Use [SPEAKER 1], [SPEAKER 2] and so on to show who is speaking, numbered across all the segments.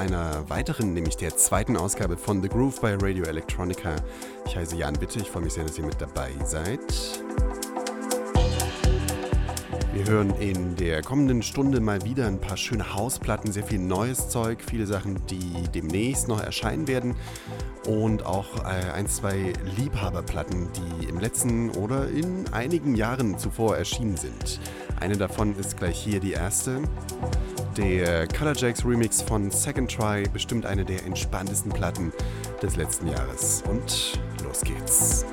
[SPEAKER 1] einer weiteren, nämlich der zweiten Ausgabe von The Groove bei Radio Electronica. Ich heiße Jan Bitte, ich freue mich sehr, dass ihr mit dabei seid. Wir hören in der kommenden Stunde mal wieder ein paar schöne Hausplatten, sehr viel neues Zeug, viele Sachen, die demnächst noch erscheinen werden und auch äh, ein, zwei Liebhaberplatten, die im letzten oder in einigen Jahren zuvor erschienen sind. Eine davon ist gleich hier die erste. Der Color Jacks Remix von Second Try, bestimmt eine der entspanntesten Platten des letzten Jahres. Und los geht's.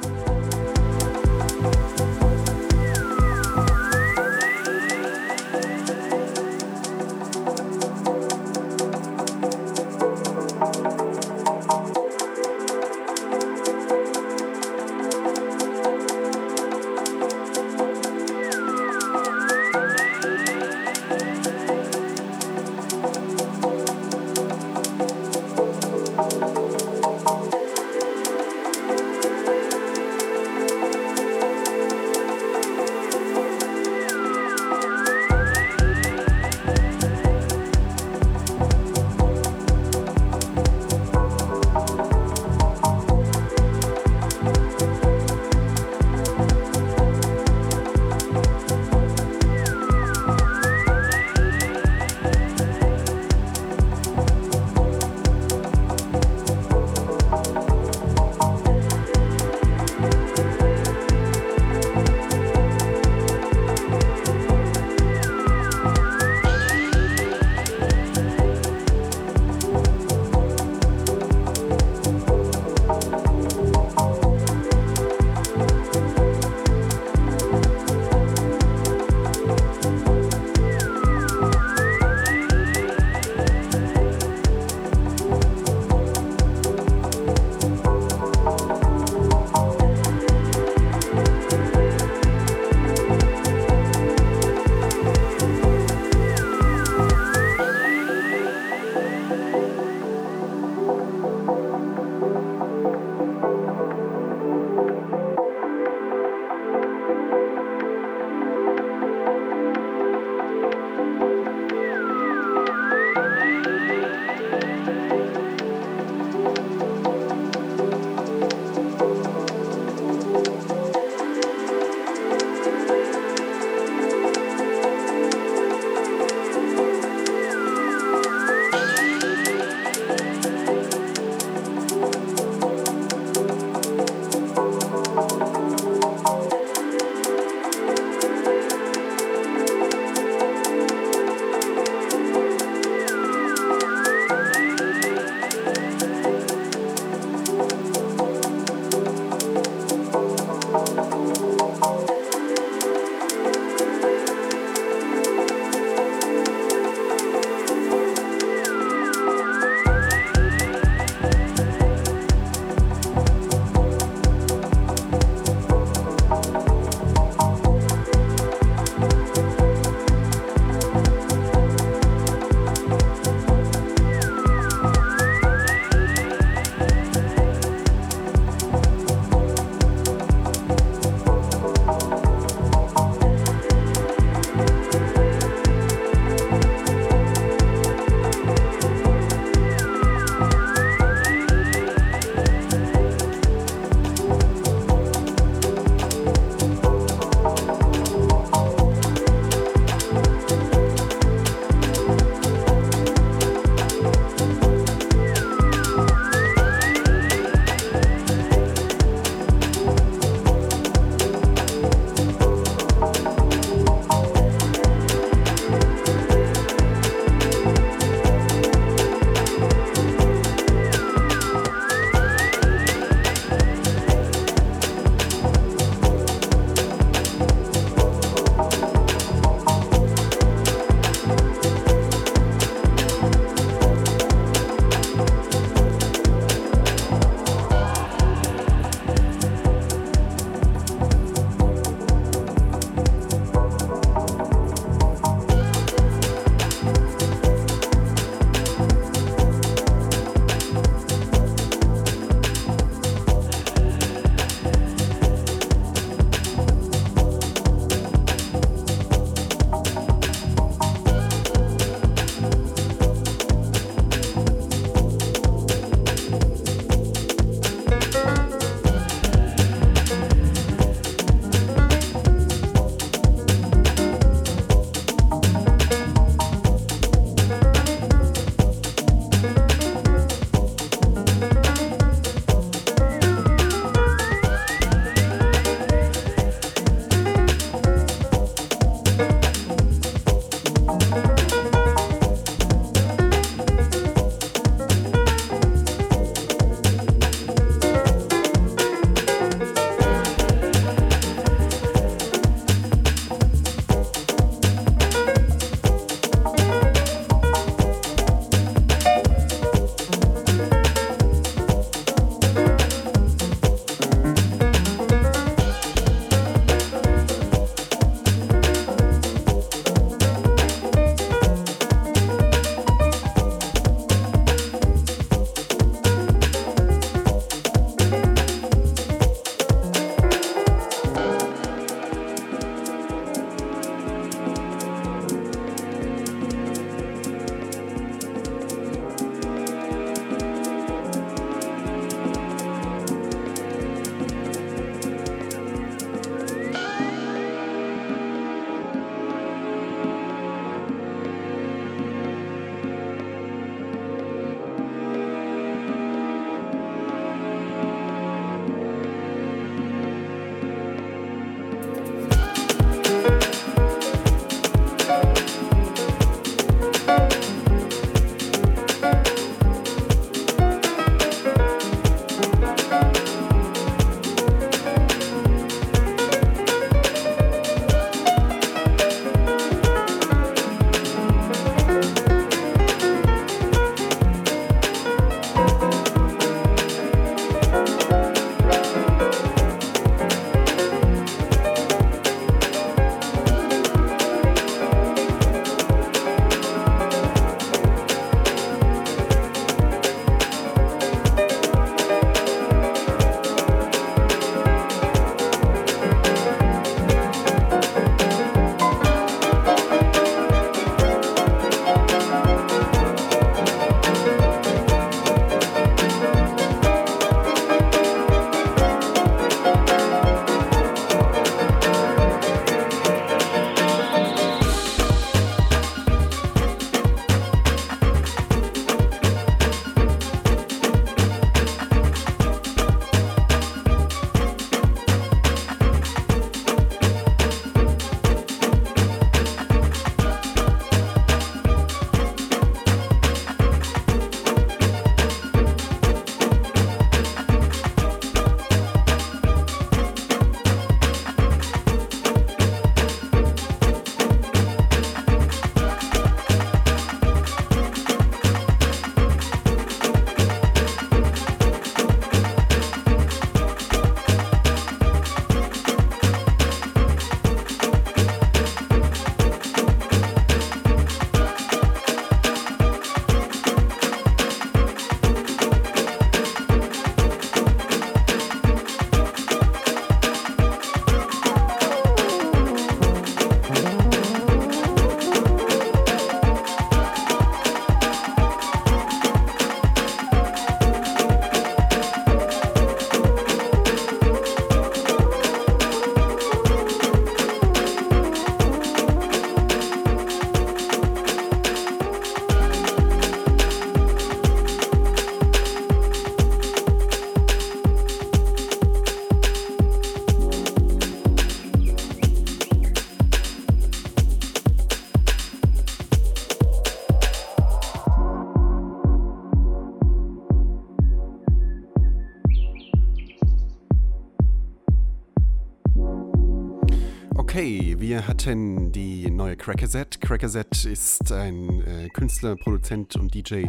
[SPEAKER 1] Wir hatten die neue Crackerset. Crackerset ist ein äh, Künstler, Produzent und DJ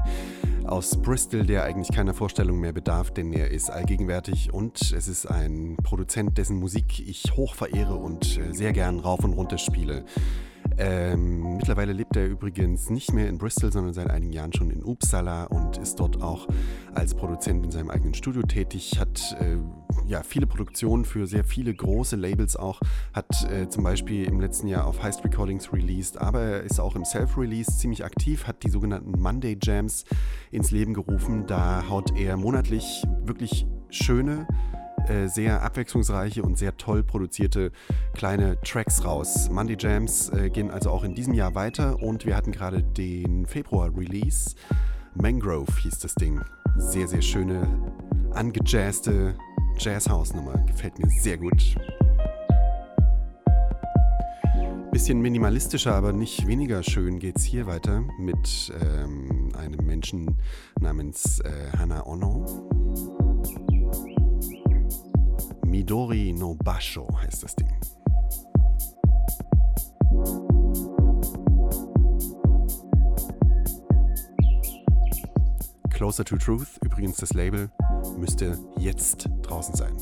[SPEAKER 1] aus Bristol, der eigentlich keiner Vorstellung mehr bedarf, denn er ist allgegenwärtig und es ist ein Produzent, dessen Musik ich hoch verehre und äh, sehr gern rauf und runter spiele. Ähm, mittlerweile lebt er übrigens nicht mehr in Bristol, sondern seit einigen Jahren schon in Uppsala und ist dort auch als Produzent in seinem eigenen Studio tätig, hat äh, ja, viele Produktionen für sehr viele große Labels auch, hat äh, zum Beispiel im letzten Jahr auf Heist Recordings released, aber er ist auch im Self-Release ziemlich aktiv, hat die sogenannten Monday Jams ins Leben gerufen. Da haut er monatlich wirklich schöne, äh, sehr abwechslungsreiche und sehr toll produzierte kleine Tracks raus. Monday Jams äh, gehen also auch in diesem Jahr weiter und wir hatten gerade den Februar-Release. Mangrove hieß das Ding. Sehr, sehr schöne, angejazzte Jazzhouse-Nummer. Gefällt mir sehr gut. Bisschen minimalistischer, aber nicht weniger schön geht es hier weiter mit ähm, einem Menschen namens äh, Hana Ono. Midori no Basho heißt das Ding. Closer to Truth, übrigens das Label, müsste jetzt draußen sein.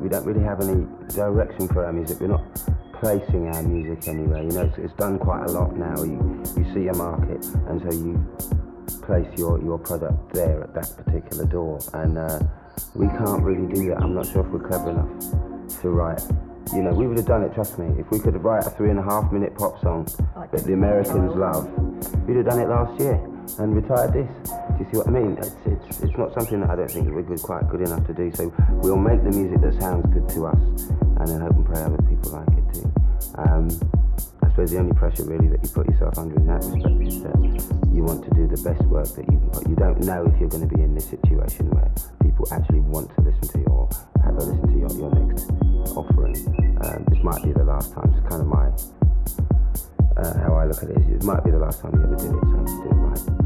[SPEAKER 2] We don't really have any direction for our music. We're not placing our music anywhere. You know, it's, it's done quite a lot now. You, you see a market, and so you place your, your product there at that particular door. And uh, we can't really do that. I'm not sure if we're clever enough to write. You know, we would have done it, trust me. If we could have write a three and a half minute pop song that the Americans love, we'd have done it last year and retired this. Do you see what I mean? It's, it's, it's not something that I don't think we're good, quite good enough to do. So we'll make the music that sounds good to us and then hope and pray other people like it too. Um, I suppose the only pressure really that you put yourself under in that respect is that you want to do the best work that you can. But you don't know if you're going to be in this situation where people actually want to listen to you or have a listen to your, your next offering. Um, this might be the last time. It's kind of my uh, how I look at it. Is it might be the last time you ever did it, so do it right.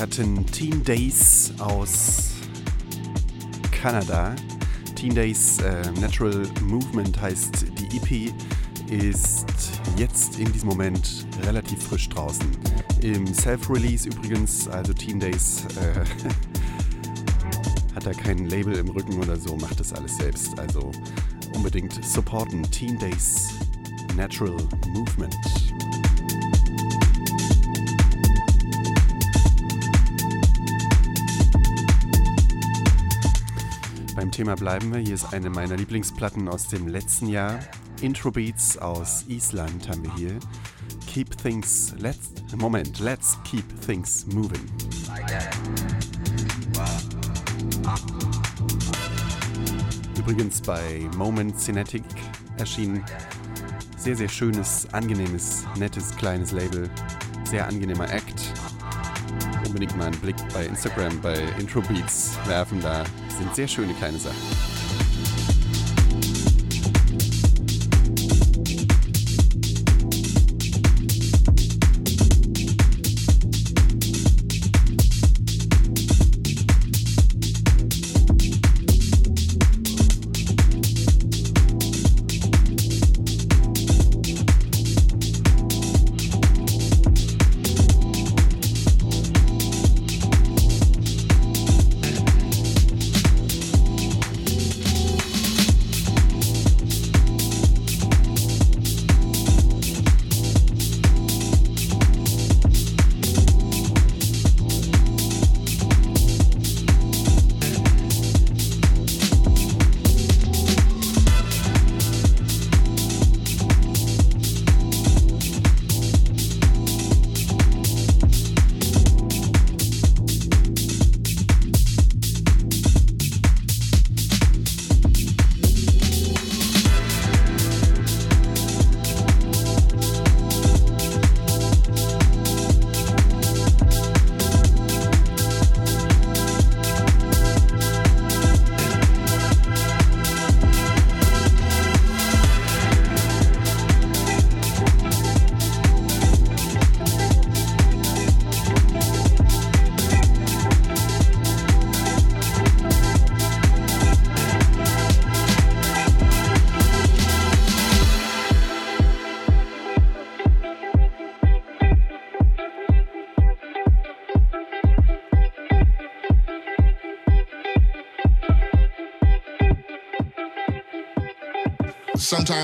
[SPEAKER 1] Wir hatten Teen Days aus Kanada. Teen Days äh, Natural Movement heißt die EP, ist jetzt in diesem Moment relativ frisch draußen. Im Self-Release übrigens, also Teen Days, äh, hat er kein Label im Rücken oder so, macht das alles selbst. Also unbedingt supporten. Teen Days Natural Movement. Thema bleiben wir. Hier ist eine meiner Lieblingsplatten aus dem letzten Jahr. Intro Beats aus Island haben wir hier. Keep things, let's, Moment, let's keep things moving. Übrigens bei Moment Cinetic erschienen. Sehr, sehr schönes, angenehmes, nettes, kleines Label. Sehr angenehmer Act. Unbedingt mal einen Blick bei Instagram, bei Intro Beats werfen. Da sind sehr schöne kleine Sachen.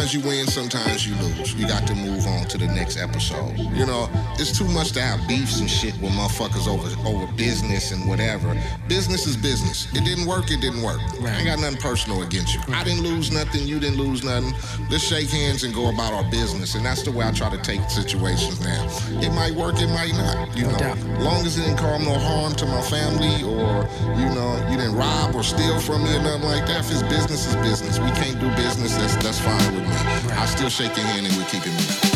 [SPEAKER 3] Sometimes you win, sometimes you lose. You got to move on to the next episode. You know, it's too much to have beefs and shit with motherfuckers over over business and whatever. Business is business. It didn't work, it didn't work. Right. I ain't got nothing personal against you. I didn't lose nothing, you didn't lose nothing. Let's shake hands and go about our business. And that's the way I try to take situations now. It might work, it might not. You no know, doubt. long as it didn't cause no harm to my family or, you know, you didn't rob or steal from me or nothing like that. If it's business, it's business. We can't do business, that's that's fine with me. Right. I still shake your hand and we keep it moving.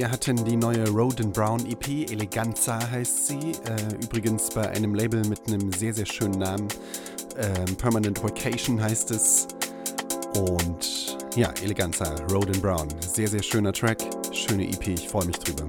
[SPEAKER 1] Wir hatten die neue Roden Brown EP, Eleganza heißt sie. Äh, übrigens bei einem Label mit einem sehr, sehr schönen Namen. Ähm, Permanent Vacation heißt es. Und ja, Eleganza, Roden Brown. Sehr, sehr schöner Track, schöne EP, ich freue mich drüber.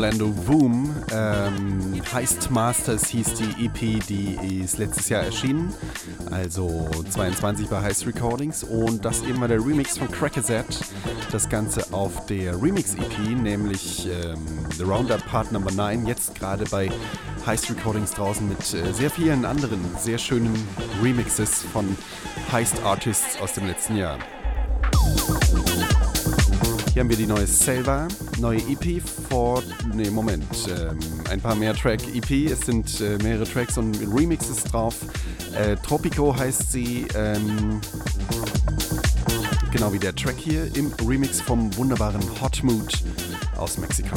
[SPEAKER 1] Orlando Boom. Ähm, Heist Masters hieß die EP, die ist letztes Jahr erschienen. Also 22 bei Heist Recordings. Und das eben war der Remix von Crackerset. Das Ganze auf der Remix-EP, nämlich ähm, The Roundup Part Number 9. Jetzt gerade bei Heist Recordings draußen mit äh, sehr vielen anderen sehr schönen Remixes von Heist Artists aus dem letzten Jahr. Hier haben wir die neue Selva, neue EP vor. Ne, Moment. Ähm, ein paar mehr Track-EP. Es sind äh, mehrere Tracks und Remixes drauf. Äh, Tropico heißt sie. Ähm, genau wie der Track hier im Remix vom wunderbaren Hot Mood aus Mexiko.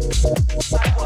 [SPEAKER 1] Psycho.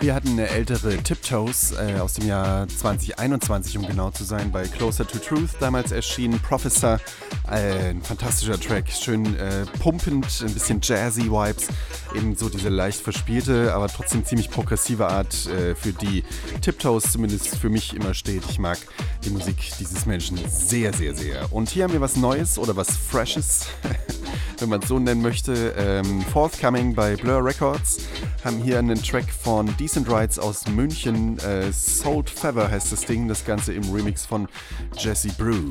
[SPEAKER 1] eine ältere Tiptoes äh, aus dem Jahr 2021, um genau zu sein, bei Closer to Truth damals erschienen. Professor, äh, ein fantastischer Track, schön äh, pumpend, ein bisschen jazzy Vibes, eben so diese leicht verspielte, aber trotzdem ziemlich progressive Art, äh, für die Tiptoes zumindest für mich immer steht. Ich mag die Musik dieses Menschen sehr, sehr, sehr. Und hier haben wir was Neues oder was Freshes. wenn man es so nennen möchte. Ähm, forthcoming bei Blur Records haben hier einen Track von Decent Rights aus München. Äh, Salt Feather heißt das Ding, das Ganze im Remix von Jesse Brew.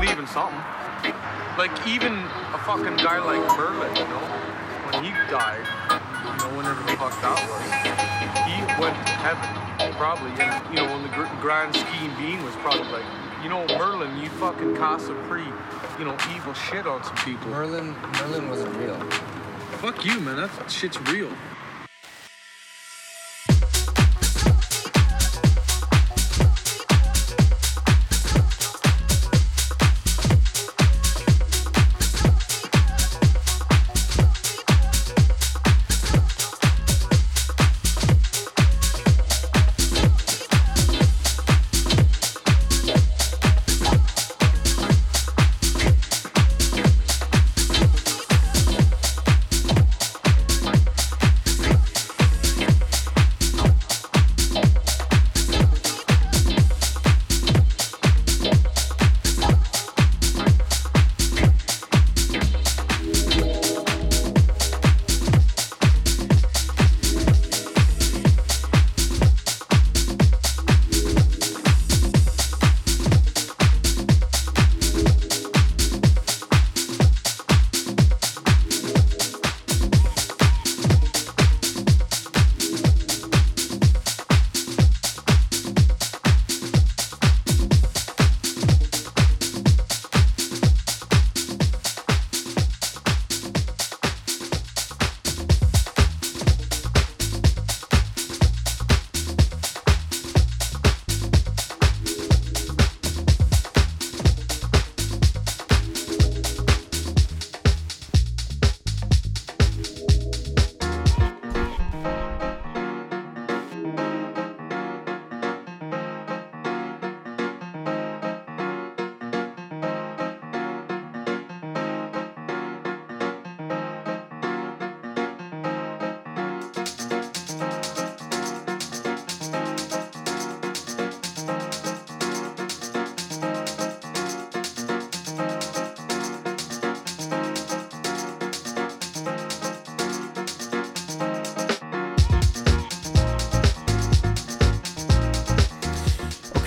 [SPEAKER 4] Believe in something. Like even a fucking guy like Merlin, you know, when he died, you know, whenever the fuck that was, he went to heaven, probably. And you know, in the gr- grand scheme being was probably like, you know, Merlin, you fucking cast some pretty, you know, evil shit on some people.
[SPEAKER 5] Merlin, Merlin wasn't real.
[SPEAKER 4] Fuck you, man. That shit's real.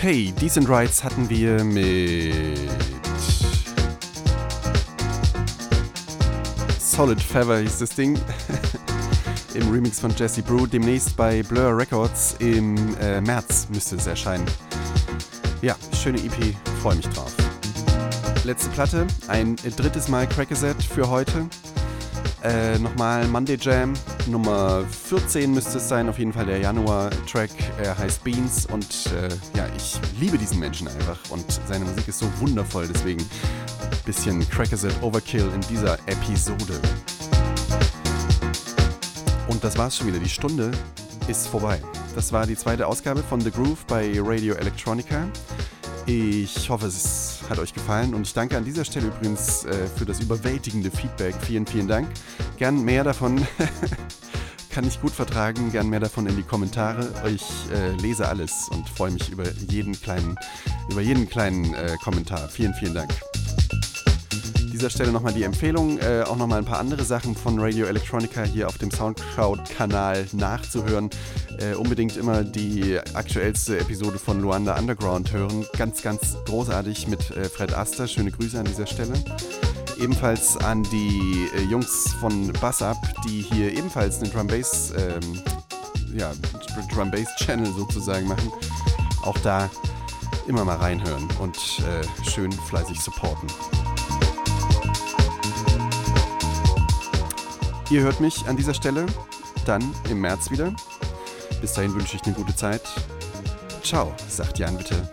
[SPEAKER 1] Okay, Decent Rights hatten wir mit Solid Feather hieß das Ding. Im Remix von Jesse Brew. Demnächst bei Blur Records im äh, März müsste es erscheinen. Ja, schöne EP, freue mich drauf. Letzte Platte, ein drittes Mal Crackaset für heute. Äh, nochmal Monday Jam, Nummer 14 müsste es sein, auf jeden Fall der Januar-Track. Er heißt Beans und äh, ja, ich liebe diesen Menschen einfach und seine Musik ist so wundervoll, deswegen ein bisschen Crackerset Overkill in dieser Episode. Und das war's schon wieder, die Stunde ist vorbei. Das war die zweite Ausgabe von The Groove bei Radio Electronica. Ich hoffe, es hat euch gefallen und ich danke an dieser Stelle übrigens äh, für das überwältigende Feedback. Vielen, vielen Dank. Gern mehr davon. Kann ich gut vertragen. Gern mehr davon in die Kommentare. Ich äh, lese alles und freue mich über jeden kleinen, über jeden kleinen äh, Kommentar. Vielen, vielen Dank. An dieser Stelle nochmal die Empfehlung, äh, auch nochmal ein paar andere Sachen von Radio Electronica hier auf dem Soundcloud-Kanal nachzuhören. Äh, unbedingt immer die aktuellste Episode von Luanda Underground hören. Ganz, ganz großartig mit äh, Fred Aster. Schöne Grüße an dieser Stelle. Ebenfalls an die äh, Jungs von Bass die hier ebenfalls einen Drum Bass, ähm, ja, Drum Bass Channel sozusagen machen. Auch da immer mal reinhören und äh, schön fleißig supporten. Ihr hört mich an dieser Stelle dann im März wieder. Bis dahin wünsche ich eine gute Zeit. Ciao, sagt Jan bitte.